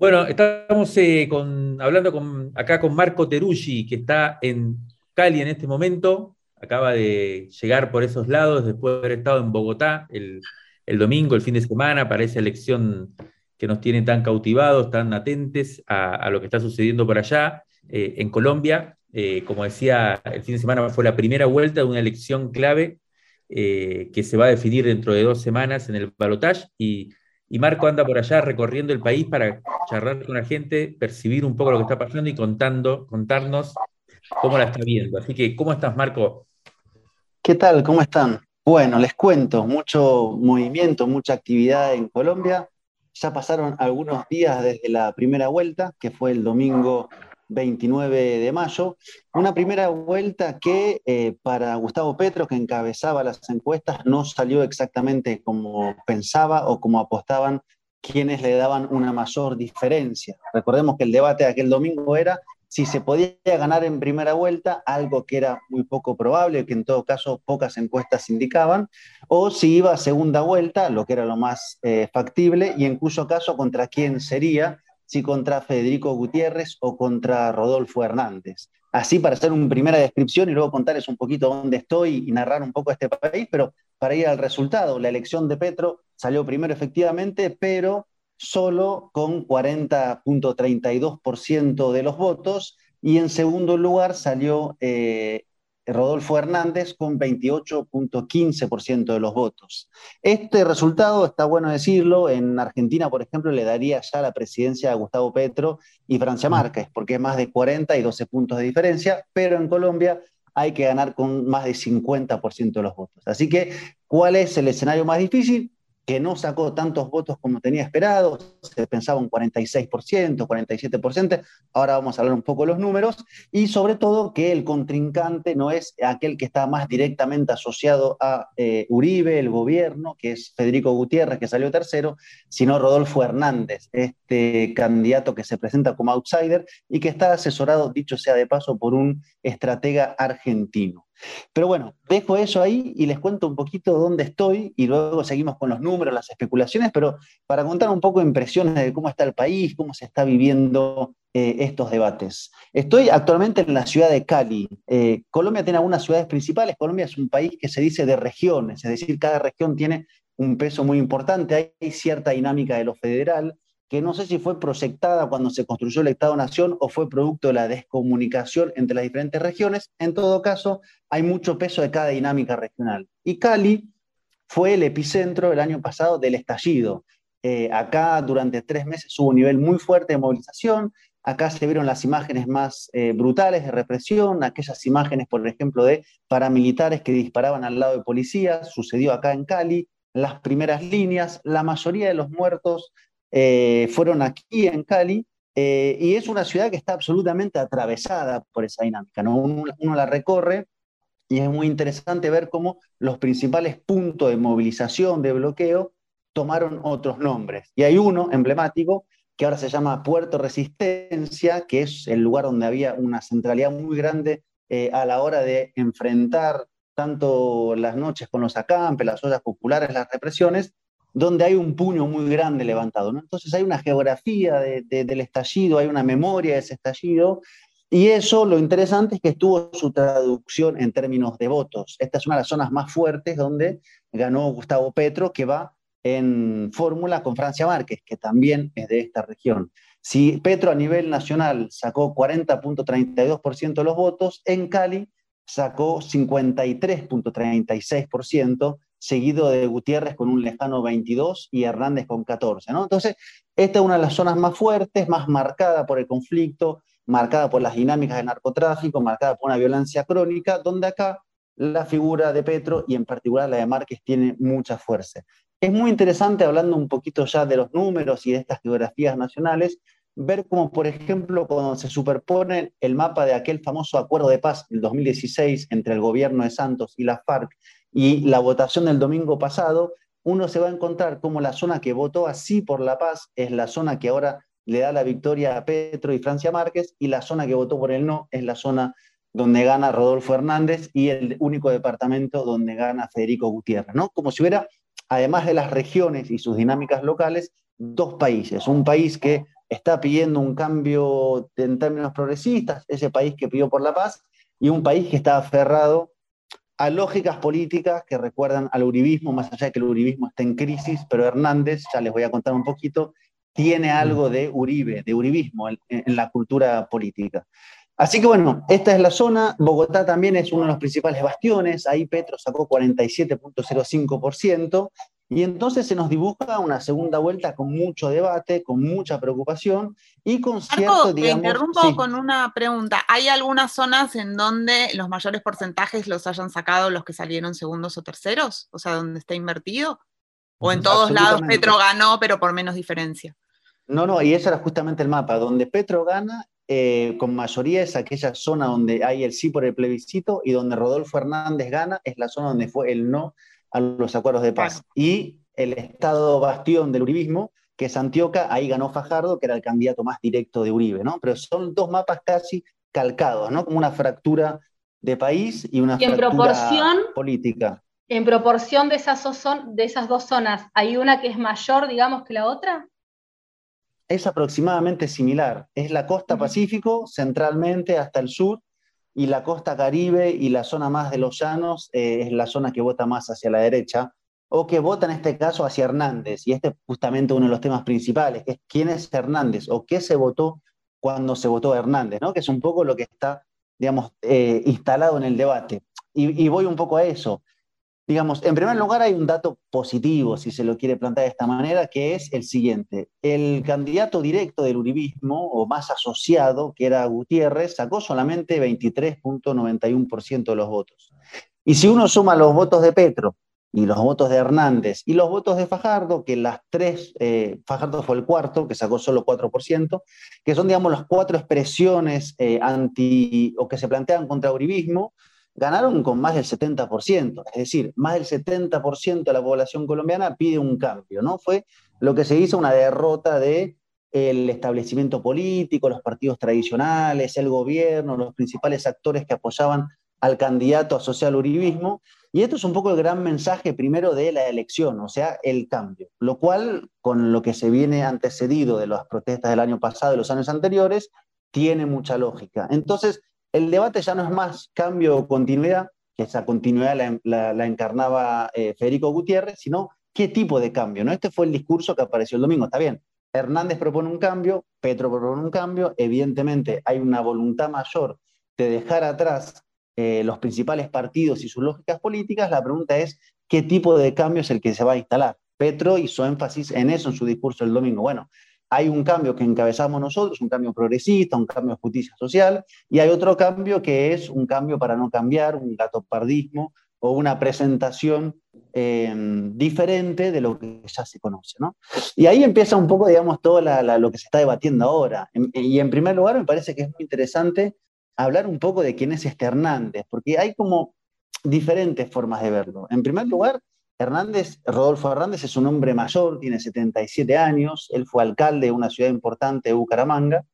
Bueno, estamos eh, hablando con, acá con Marco Teruggi, que está en Cali en este momento. Acaba de llegar por esos lados después de haber estado en Bogotá el, domingo, el fin de semana, para esa elección que nos tiene tan cautivados, tan atentes a, lo que está sucediendo por allá. Eh, en Colombia, eh, como decía, el fin de semana fue la primera vuelta de una elección clave que se va a definir dentro de dos semanas en el balotaje y y Marco anda por allá recorriendo el país para charlar con la gente, percibir un poco lo que está pasando y contando, contarnos cómo la está viendo. Así que, ¿cómo estás, Marco? ¿Qué tal? ¿Cómo están? Bueno, les cuento, mucho movimiento, mucha actividad en Colombia. Ya pasaron algunos días desde la primera vuelta, que fue el domingo 29 de mayo. Una primera vuelta que eh, para Gustavo Petro, que encabezaba las encuestas, no salió exactamente como pensaba o como apostaban quienes le daban una mayor diferencia. Recordemos que el debate de aquel domingo era si se podía ganar en primera vuelta, algo que era muy poco probable, que en todo caso pocas encuestas indicaban, o si iba a segunda vuelta, lo que era lo más eh, factible, y en cuyo caso contra quién sería, si contra Federico Gutiérrez o contra Rodolfo Hernández. Así para hacer una primera descripción y luego contarles un poquito dónde estoy y narrar un poco este país, pero para ir al resultado, la elección de Petro salió primero efectivamente, pero solo con 40.32% de los votos, y en segundo lugar salió eh, Rodolfo Hernández con 28.15% de los votos. Este resultado, está bueno decirlo, en Argentina, por ejemplo, le daría ya la presidencia a Gustavo Petro y Francia Márquez, porque es más de 40 y 12 puntos de diferencia, pero en Colombia hay que ganar con más de 50% de los votos. Así que, ¿cuál es el escenario más difícil? Que no sacó tantos votos como tenía esperado, se pensaba un 46%, 47%, ahora vamos a hablar un poco de los números, y sobre todo que el contrincante no es aquel que está más directamente asociado a eh, Uribe, el gobierno, que es Federico Gutiérrez, que salió tercero, sino Rodolfo Hernández, este candidato que se presenta como outsider y que está asesorado, dicho sea de paso, por un estratega argentino. Pero bueno, dejo eso ahí y les cuento un poquito dónde estoy y luego seguimos con los números, las especulaciones, pero para contar un poco impresiones de cómo está el país, cómo se está viviendo eh, estos debates. Estoy actualmente en la ciudad de Cali. Eh, Colombia tiene algunas ciudades principales. Colombia es un país que se dice de regiones, es decir, cada región tiene un peso muy importante. Hay cierta dinámica de lo federal que no sé si fue proyectada cuando se construyó el Estado-Nación o fue producto de la descomunicación entre las diferentes regiones. En todo caso, hay mucho peso de cada dinámica regional. Y Cali fue el epicentro el año pasado del estallido. Eh, acá durante tres meses hubo un nivel muy fuerte de movilización, acá se vieron las imágenes más eh, brutales de represión, aquellas imágenes, por ejemplo, de paramilitares que disparaban al lado de policías, sucedió acá en Cali, las primeras líneas, la mayoría de los muertos eh, fueron aquí en Cali, eh, y es una ciudad que está absolutamente atravesada por esa dinámica. ¿no? Uno, la recorre y es muy interesante ver cómo los principales puntos de movilización, de bloqueo, tomaron otros nombres. Y hay uno emblemático que ahora se llama Puerto Resistencia, que es el lugar donde había una centralidad muy grande eh, a la hora de enfrentar tanto las noches con los acampes, las ollas populares, las represiones, donde hay un puño muy grande levantado. Entonces hay una geografía del estallido, hay una memoria de ese estallido, y eso lo interesante es que estuvo su traducción en términos de votos. Esta es una de las zonas más fuertes donde ganó Gustavo Petro, que va en fórmula con Francia Márquez, que también es de esta región. Si Petro a nivel nacional sacó 40.32% de los votos, en Cali sacó 53.36%, seguido de Gutiérrez con un lejano 22 y Hernández con 14. ¿no? Entonces, esta es una de las zonas más fuertes, más marcada por el conflicto, marcada por las dinámicas de narcotráfico, marcada por una violencia crónica, donde acá la figura de Petro y en particular la de Márquez tiene mucha fuerza. Es muy interesante, hablando un poquito ya de los números y de estas geografías nacionales, ver cómo, por ejemplo, cuando se superpone el mapa de aquel famoso acuerdo de paz del 2016 entre el gobierno de Santos y la FARC y la votación del domingo pasado, uno se va a encontrar como la zona que votó así por la paz es la zona que ahora le da la victoria a Petro y Francia Márquez, y la zona que votó por el no es la zona donde gana Rodolfo Hernández y el único departamento donde gana Federico Gutiérrez, ¿no? Como si hubiera, además de las regiones y sus dinámicas locales, dos países. Un país que está pidiendo un cambio en términos progresistas, ese país que pidió por la paz, y un país que está aferrado a lógicas políticas que recuerdan al uribismo, más allá de que el uribismo está en crisis, pero Hernández, ya les voy a contar un poquito, tiene algo de Uribe, de uribismo en, en la cultura política. Así que bueno, esta es la zona. Bogotá también es uno de los principales bastiones. Ahí Petro sacó 47.05%. Y entonces se nos dibuja una segunda vuelta con mucho debate, con mucha preocupación y con cierto, Te interrumpo con una pregunta. ¿Hay algunas zonas en donde los mayores porcentajes los hayan sacado los que salieron segundos o terceros? O sea, donde está invertido. ¿O en todos lados Petro ganó, pero por menos diferencia? No, no, y ese era justamente el mapa. Donde Petro gana, eh, con mayoría es aquella zona donde hay el sí por el plebiscito y donde Rodolfo Hernández gana es la zona donde fue el no a los acuerdos de paz. Y el estado bastión del uribismo, que es Antioquia, ahí ganó Fajardo, que era el candidato más directo de Uribe, ¿no? Pero son dos mapas casi calcados, ¿no? Como una fractura de país y una fractura política. En proporción de esas, de esas dos zonas, ¿hay una que es mayor, digamos, que la otra? Es aproximadamente similar. Es la costa Pacífico, centralmente hasta el sur, y la costa caribe y la zona más de los llanos eh, es la zona que vota más hacia la derecha, o que vota en este caso hacia Hernández. Y este es justamente uno de los temas principales, es quién es Hernández o qué se votó cuando se votó Hernández, ¿no? que es un poco lo que está, digamos, eh, instalado en el debate. y voy un poco a eso. Digamos, en primer lugar hay un dato positivo, si se lo quiere plantear de esta manera, que es el siguiente. El candidato directo del uribismo, o más asociado, que era Gutiérrez, sacó solamente 23.91% de los votos. Y si uno suma los votos de Petro y los votos de Hernández y los votos de Fajardo, que las tres, eh, Fajardo fue el cuarto, que sacó solo 4%, que son, digamos, las cuatro expresiones eh, anti o que se plantean contra uribismo, ganaron con más del 70%, es decir, más del 70% de la población colombiana pide un cambio, ¿no? Fue lo que se hizo una derrota de el establecimiento político, los partidos tradicionales, el gobierno, los principales actores que apoyaban al candidato asociado al uribismo. Y esto es un poco el gran mensaje primero de la elección, o sea, el cambio, lo cual, con lo que se viene antecedido de las protestas del año pasado y los años anteriores, tiene mucha lógica. Entonces, el debate ya no es más cambio o continuidad, que esa continuidad la, encarnaba eh, Federico Gutiérrez, sino qué tipo de cambio. ¿no? Este fue el discurso que apareció el domingo. Está bien, Hernández propone un cambio, Petro propone un cambio, evidentemente hay una voluntad mayor de dejar atrás eh, los principales partidos y sus lógicas políticas. La pregunta es, ¿qué tipo de cambio es el que se va a instalar? Petro hizo énfasis en eso en su discurso el domingo. Bueno, hay un cambio que encabezamos nosotros, un cambio progresista, un cambio de justicia social, y hay otro cambio que es un cambio para no cambiar, un gatopardismo o una presentación eh, diferente de lo que ya se conoce. ¿no? Y ahí empieza un poco, digamos, todo lo que se está debatiendo ahora. Y en primer lugar, me parece que es muy interesante hablar un poco de quién es este Hernández, porque hay como diferentes formas de verlo. En primer lugar, Hernández, Rodolfo Hernández es un hombre mayor, tiene 77 años, él fue alcalde de una ciudad importante Bucaramanga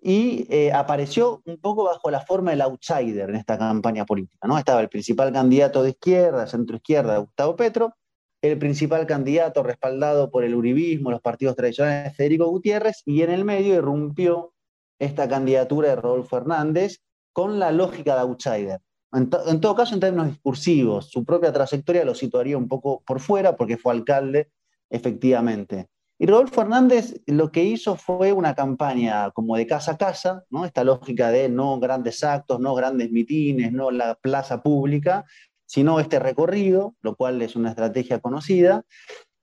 y eh, apareció un poco bajo la forma del outsider en esta campaña política. ¿no? Estaba el principal candidato de izquierda, centro izquierda, Gustavo Petro, el principal candidato respaldado por el uribismo, los partidos tradicionales, Federico Gutiérrez, y en el medio irrumpió esta candidatura de Rodolfo Hernández con la lógica de outsider. En, todo caso, en términos discursivos, su propia trayectoria lo situaría un poco por fuera porque fue alcalde, efectivamente. Y Rodolfo Hernández lo que hizo fue una campaña como de casa a casa, ¿no? esta lógica de no grandes actos, no grandes mitines, no la plaza pública, sino este recorrido, lo cual es una estrategia conocida,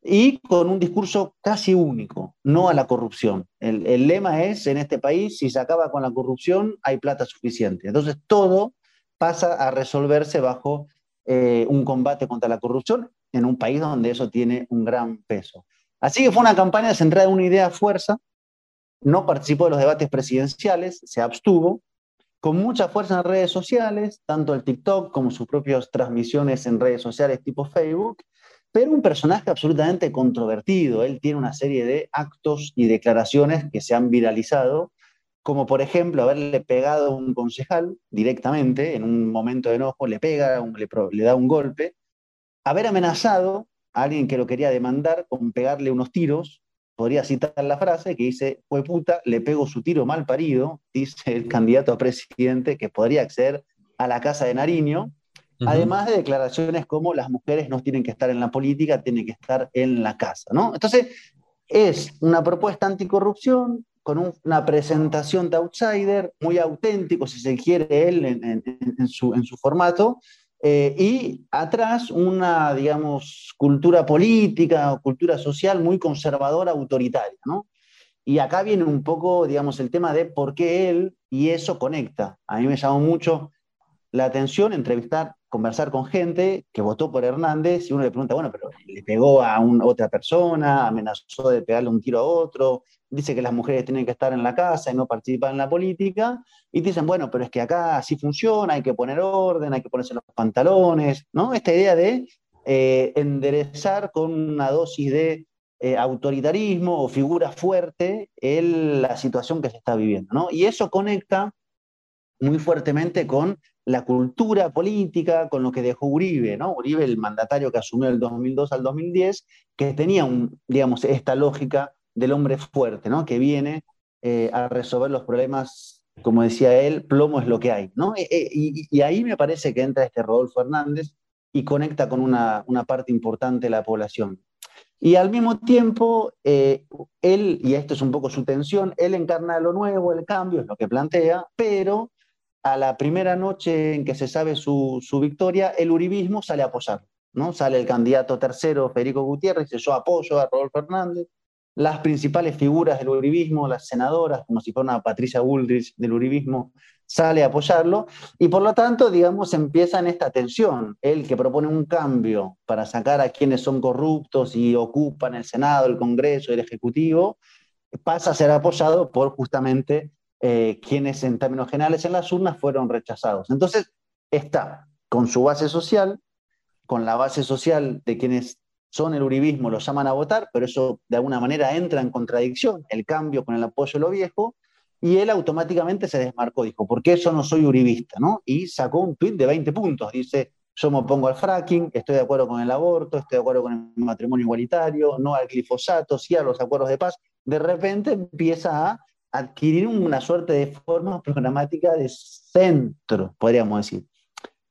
y con un discurso casi único, no a la corrupción. El, el lema es, en este país, si se acaba con la corrupción, hay plata suficiente. Entonces, todo pasa a resolverse bajo eh, un combate contra la corrupción en un país donde eso tiene un gran peso. Así que fue una campaña centrada en una idea fuerza, no participó de los debates presidenciales, se abstuvo, con mucha fuerza en redes sociales, tanto el TikTok como sus propias transmisiones en redes sociales tipo Facebook, pero un personaje absolutamente controvertido. Él tiene una serie de actos y declaraciones que se han viralizado, como por ejemplo haberle pegado a un concejal directamente, en un momento de enojo, le pega, le, le da un golpe, haber amenazado a alguien que lo quería demandar con pegarle unos tiros, podría citar la frase que dice, fue puta, le pego su tiro mal parido, dice el candidato a presidente que podría acceder a la casa de Nariño, además de declaraciones como las mujeres no tienen que estar en la política, tienen que estar en la casa, ¿no? Entonces, es una propuesta anticorrupción con una presentación de outsider, muy auténtico, si se quiere él en, su, formato, eh, y atrás una, digamos, cultura política o cultura social muy conservadora, autoritaria, ¿no? Y acá viene un poco, digamos, el tema de por qué él, y eso conecta. A mí me llamó mucho la atención entrevistar conversar con gente que votó por Hernández y uno le pregunta, bueno, pero le pegó a otra persona, amenazó de pegarle un tiro a otro, dice que las mujeres tienen que estar en la casa y no participar en la política, y dicen, bueno, pero es que acá así funciona, hay que poner orden, hay que ponerse los pantalones, ¿no? Esta idea de eh, enderezar con una dosis de eh, autoritarismo o figura fuerte en la situación que se está viviendo, ¿no? Y eso conecta muy fuertemente con la cultura política, con lo que dejó Uribe, ¿no? Uribe, el mandatario que asumió del 2002 al 2010, que tenía, un, digamos, esta lógica del hombre fuerte, ¿no? Que viene eh, a resolver los problemas, como decía él, plomo es lo que hay, ¿no? Eh, eh, y, ahí me parece que entra este Rodolfo Hernández y conecta con una, parte importante de la población. Y al mismo tiempo, él, y esto es un poco su tensión, él encarna lo nuevo, el cambio, es lo que plantea, pero a la primera noche en que se sabe su, victoria, el uribismo sale a apoyar. ¿no? Sale el candidato tercero, Federico Gutiérrez, dice yo apoyo a Rodolfo Fernández. Las principales figuras del uribismo, las senadoras, como si fuera una Patricia Bullrich del uribismo, sale a apoyarlo. Y por lo tanto, digamos, empieza en esta tensión. Él que propone un cambio para sacar a quienes son corruptos y ocupan el Senado, el Congreso, el Ejecutivo, pasa a ser apoyado por justamente eh, quienes en términos generales en las urnas fueron rechazados. Entonces, está con su base social, con la base social de quienes son el uribismo, los llaman a votar, pero eso de alguna manera entra en contradicción, el cambio con el apoyo de lo viejo, y él automáticamente se desmarcó, dijo, ¿por qué eso no soy uribista? ¿no? Y sacó un tuit de 20 puntos, dice, yo me opongo al fracking, estoy de acuerdo con el aborto, estoy de acuerdo con el matrimonio igualitario, no al glifosato, sí a los acuerdos de paz. De repente empieza a adquirir una suerte de forma programática de centro, podríamos decir.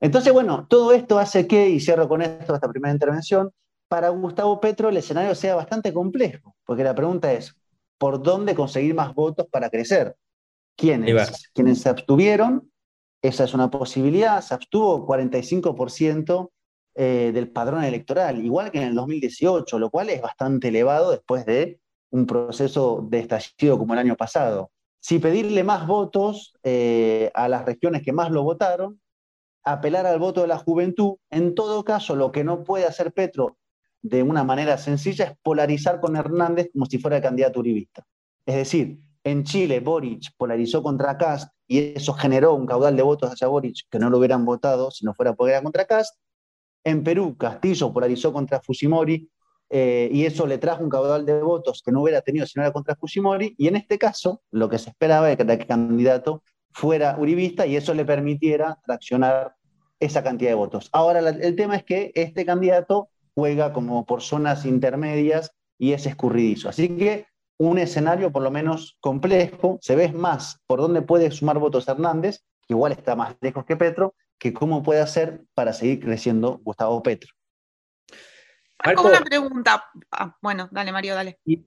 Entonces, bueno, todo esto hace que, y cierro con esto esta primera intervención, para Gustavo Petro el escenario sea bastante complejo, porque la pregunta es, ¿por dónde conseguir más votos para crecer? ¿Quiénes? Quienes se abstuvieron, esa es una posibilidad, se abstuvo 45% eh, del padrón electoral, igual que en el 2018, lo cual es bastante elevado después de un proceso de estallido como el año pasado. Si pedirle más votos eh, a las regiones que más lo votaron, apelar al voto de la juventud, en todo caso lo que no puede hacer Petro de una manera sencilla es polarizar con Hernández como si fuera el candidato uribista. Es decir, en Chile Boric polarizó contra Cast y eso generó un caudal de votos hacia Boric que no lo hubieran votado si no fuera porque era contra Cast. En Perú, Castillo polarizó contra Fujimori eh, y eso le trajo un caudal de votos que no hubiera tenido si no era contra Fujimori, y en este caso lo que se esperaba era que el candidato fuera uribista y eso le permitiera traccionar esa cantidad de votos. Ahora, el tema es que este candidato juega como por zonas intermedias y es escurridizo. Así que un escenario por lo menos complejo, se ve más por dónde puede sumar votos Hernández, que igual está más lejos que Petro, que cómo puede hacer para seguir creciendo Gustavo Petro. Marco, una pregunta. Ah, bueno, dale, Mario, dale. Y,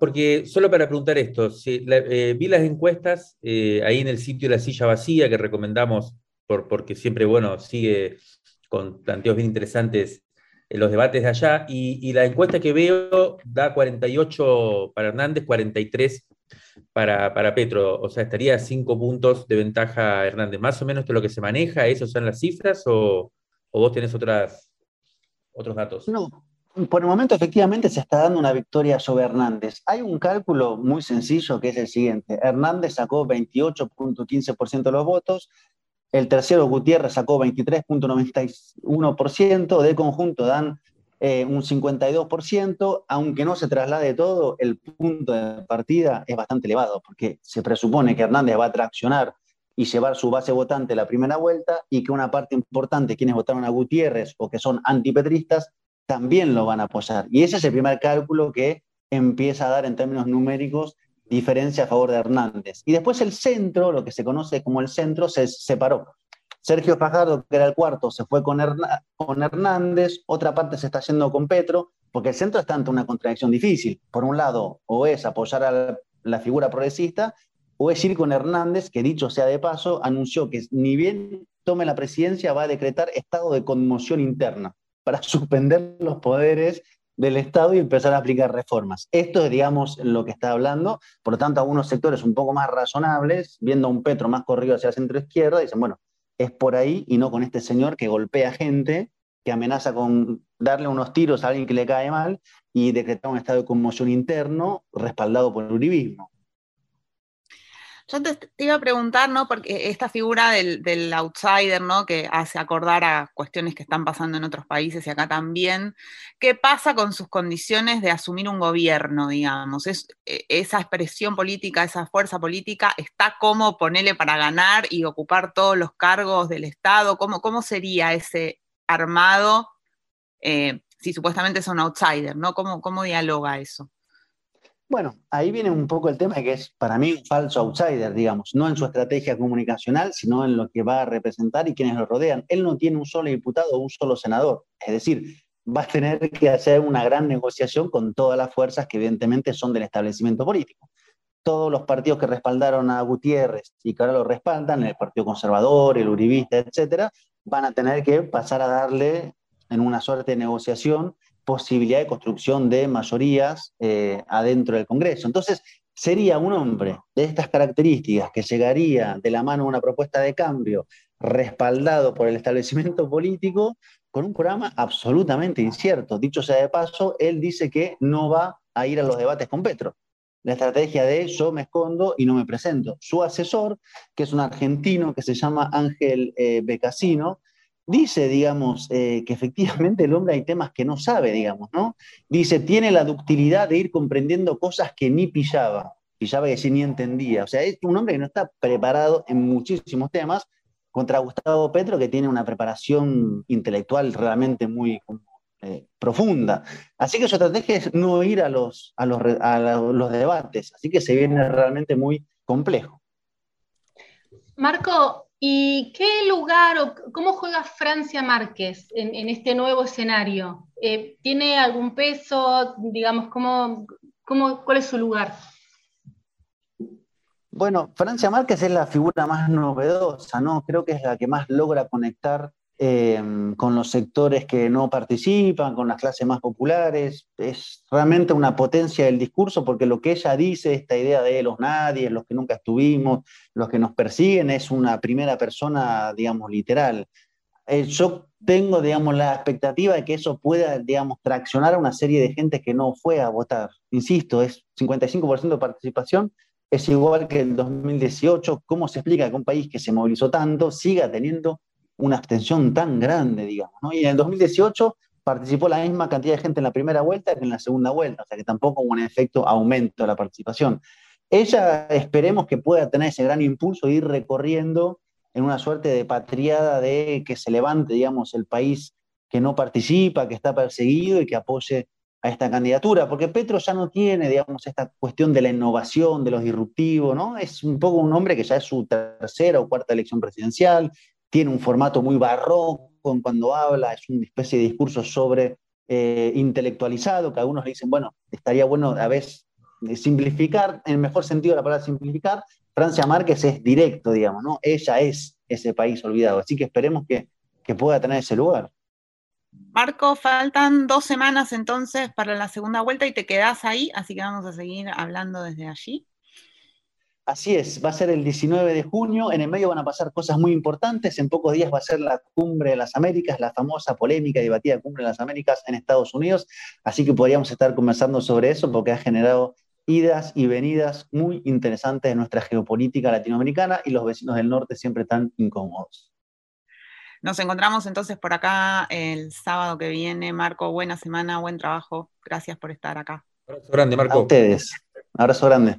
porque solo para preguntar esto, eh, vi las encuestas eh, ahí en el sitio La Silla Vacía que recomendamos por, porque siempre, bueno, sigue con planteos bien interesantes los debates de allá, y, la encuesta que veo da 48 para Hernández, 43 para, para Petro, o sea, estaría a 5 puntos de ventaja Hernández. ¿Más o menos es lo que se maneja? ¿Esas son las cifras o, ¿O vos tenés otras, otros datos? No, por el momento efectivamente se está dando una victoria sobre Hernández. Hay un cálculo muy sencillo que es el siguiente. Hernández sacó 28.15% de los votos, el tercero Gutiérrez sacó 23.91%, de conjunto dan eh, un 52%, aunque no se traslade todo, el punto de partida es bastante elevado, porque se presupone que Hernández va a traccionar y llevar su base votante la primera vuelta y que una parte importante, quienes votaron a Gutiérrez o que son antipetristas, también lo van a apoyar. Y ese es el primer cálculo que empieza a dar en términos numéricos diferencia a favor de Hernández. Y después el centro, lo que se conoce como el centro, se separó. Sergio Fajardo, que era el cuarto, se fue con, con Hernández, otra parte se está yendo con Petro, porque el centro está ante una contradicción difícil. Por un lado, o es apoyar a la, figura progresista, o es ir con Hernández, que dicho sea de paso, anunció que ni bien tome la presidencia, va a decretar estado de conmoción interna para suspender los poderes del Estado y empezar a aplicar reformas. Esto es, digamos, lo que está hablando. Por lo tanto, algunos sectores un poco más razonables, viendo a un Petro más corrido hacia centro-izquierda, dicen, bueno, es por ahí y no con este señor que golpea gente, que amenaza con darle unos tiros a alguien que le cae mal y decretar un estado de conmoción interno respaldado por el uribismo. Yo te, iba a preguntar, ¿no? Porque esta figura del, outsider, ¿no? Que hace acordar a cuestiones que están pasando en otros países y acá también. ¿Qué pasa con sus condiciones de asumir un gobierno, digamos? Es, e, esa expresión política, esa fuerza política, ¿está como ponerle para ganar y ocupar todos los cargos del Estado? ¿Cómo, cómo sería ese armado eh, si supuestamente es un outsider, ¿no? ¿Cómo, cómo dialoga eso? Bueno, ahí viene un poco el tema que es para mí un falso outsider, digamos, no en su estrategia comunicacional, sino en lo que va a representar y quienes lo rodean. Él no tiene un solo diputado o un solo senador, es decir, va a tener que hacer una gran negociación con todas las fuerzas que evidentemente son del establecimiento político. Todos los partidos que respaldaron a Gutiérrez y que ahora lo respaldan, el Partido Conservador, el Uribista, etcétera, van a tener que pasar a darle en una suerte de negociación posibilidad de construcción de mayorías eh, adentro del Congreso. Entonces, sería un hombre de estas características que llegaría de la mano a una propuesta de cambio respaldado por el establecimiento político con un programa absolutamente incierto. Dicho sea de paso, él dice que no va a ir a los debates con Petro. La estrategia de yo me escondo y no me presento. Su asesor, que es un argentino que se llama Ángel eh, Becasino, dice, digamos, eh, que efectivamente el hombre hay temas que no sabe, digamos, ¿no? Dice, tiene la ductilidad de ir comprendiendo cosas que ni pillaba, pillaba que sí ni entendía. O sea, es un hombre que no está preparado en muchísimos temas contra Gustavo Petro, que tiene una preparación intelectual realmente muy eh, profunda. Así que su estrategia es no ir a los, a los, a los debates, así que se viene realmente muy complejo. Marco, ¿Y qué lugar o cómo juega Francia Márquez en, este nuevo escenario? Eh, ¿Tiene algún peso? Digamos, ¿cómo, cómo, cuál es su lugar? Bueno, Francia Márquez es la figura más novedosa, ¿no? Creo que es la que más logra conectar Em, con los sectores que no participan, con las clases más populares. Es realmente una potencia del discurso porque lo que ella dice, esta idea de los nadie, los que nunca estuvimos, los que nos persiguen, es una primera persona, digamos, literal. Eh, yo tengo, digamos, la expectativa de que eso pueda, digamos, traccionar a una serie de gente que no fue a votar. Insisto, es 55% de participación, es igual que el 2018. ¿Cómo se explica que un país que se movilizó tanto siga teniendo una abstención tan grande, digamos. Y en el 2018 participó la misma cantidad de gente en la primera vuelta que en la segunda vuelta, o sea que tampoco hubo un efecto aumento de la participación. Ella esperemos que pueda tener ese gran impulso e ir recorriendo en una suerte de patriada de que se levante, digamos, el país que no participa, que está perseguido y que apoye a esta candidatura, porque Petro ya no tiene, digamos, esta cuestión de la innovación, de los disruptivos, ¿no? Es un poco un hombre que ya es su tercera o cuarta elección presidencial, tiene un formato muy barroco cuando habla, es una especie de discurso sobre eh, intelectualizado, que algunos le dicen, bueno, estaría bueno a veces eh, simplificar, en el mejor sentido de la palabra simplificar, Francia Márquez es directo, digamos, ¿no? Ella es ese país olvidado, así que esperemos que, que pueda tener ese lugar. Marco, faltan dos semanas entonces para la segunda vuelta y te quedas ahí, así que vamos a seguir hablando desde allí. Así es, va a ser el 19 de junio, en el medio van a pasar cosas muy importantes, en pocos días va a ser la cumbre de las Américas, la famosa polémica y debatida cumbre de las Américas en Estados Unidos, así que podríamos estar conversando sobre eso porque ha generado idas y venidas muy interesantes en nuestra geopolítica latinoamericana y los vecinos del norte siempre tan incómodos. Nos encontramos entonces por acá el sábado que viene. Marco, buena semana, buen trabajo. Gracias por estar acá. Abrazo grande, Marco. A ustedes. Abrazo grande.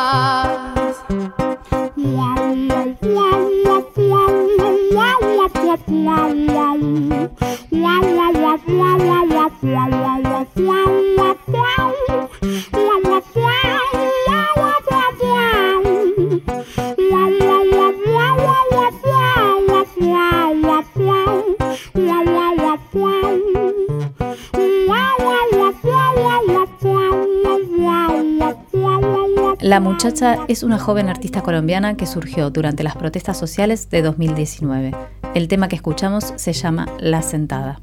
La muchacha es una joven artista colombiana que surgió durante las protestas sociales de 2019. El tema que escuchamos se llama La Sentada.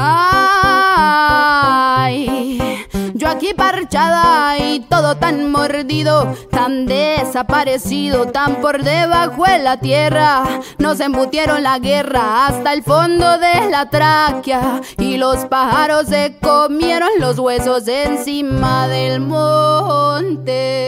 Ay, yo aquí parchada y todo tan mordido, tan desaparecido, tan por debajo de la tierra. Nos embutieron la guerra hasta el fondo de la tráquea y los pájaros se comieron los huesos encima del monte.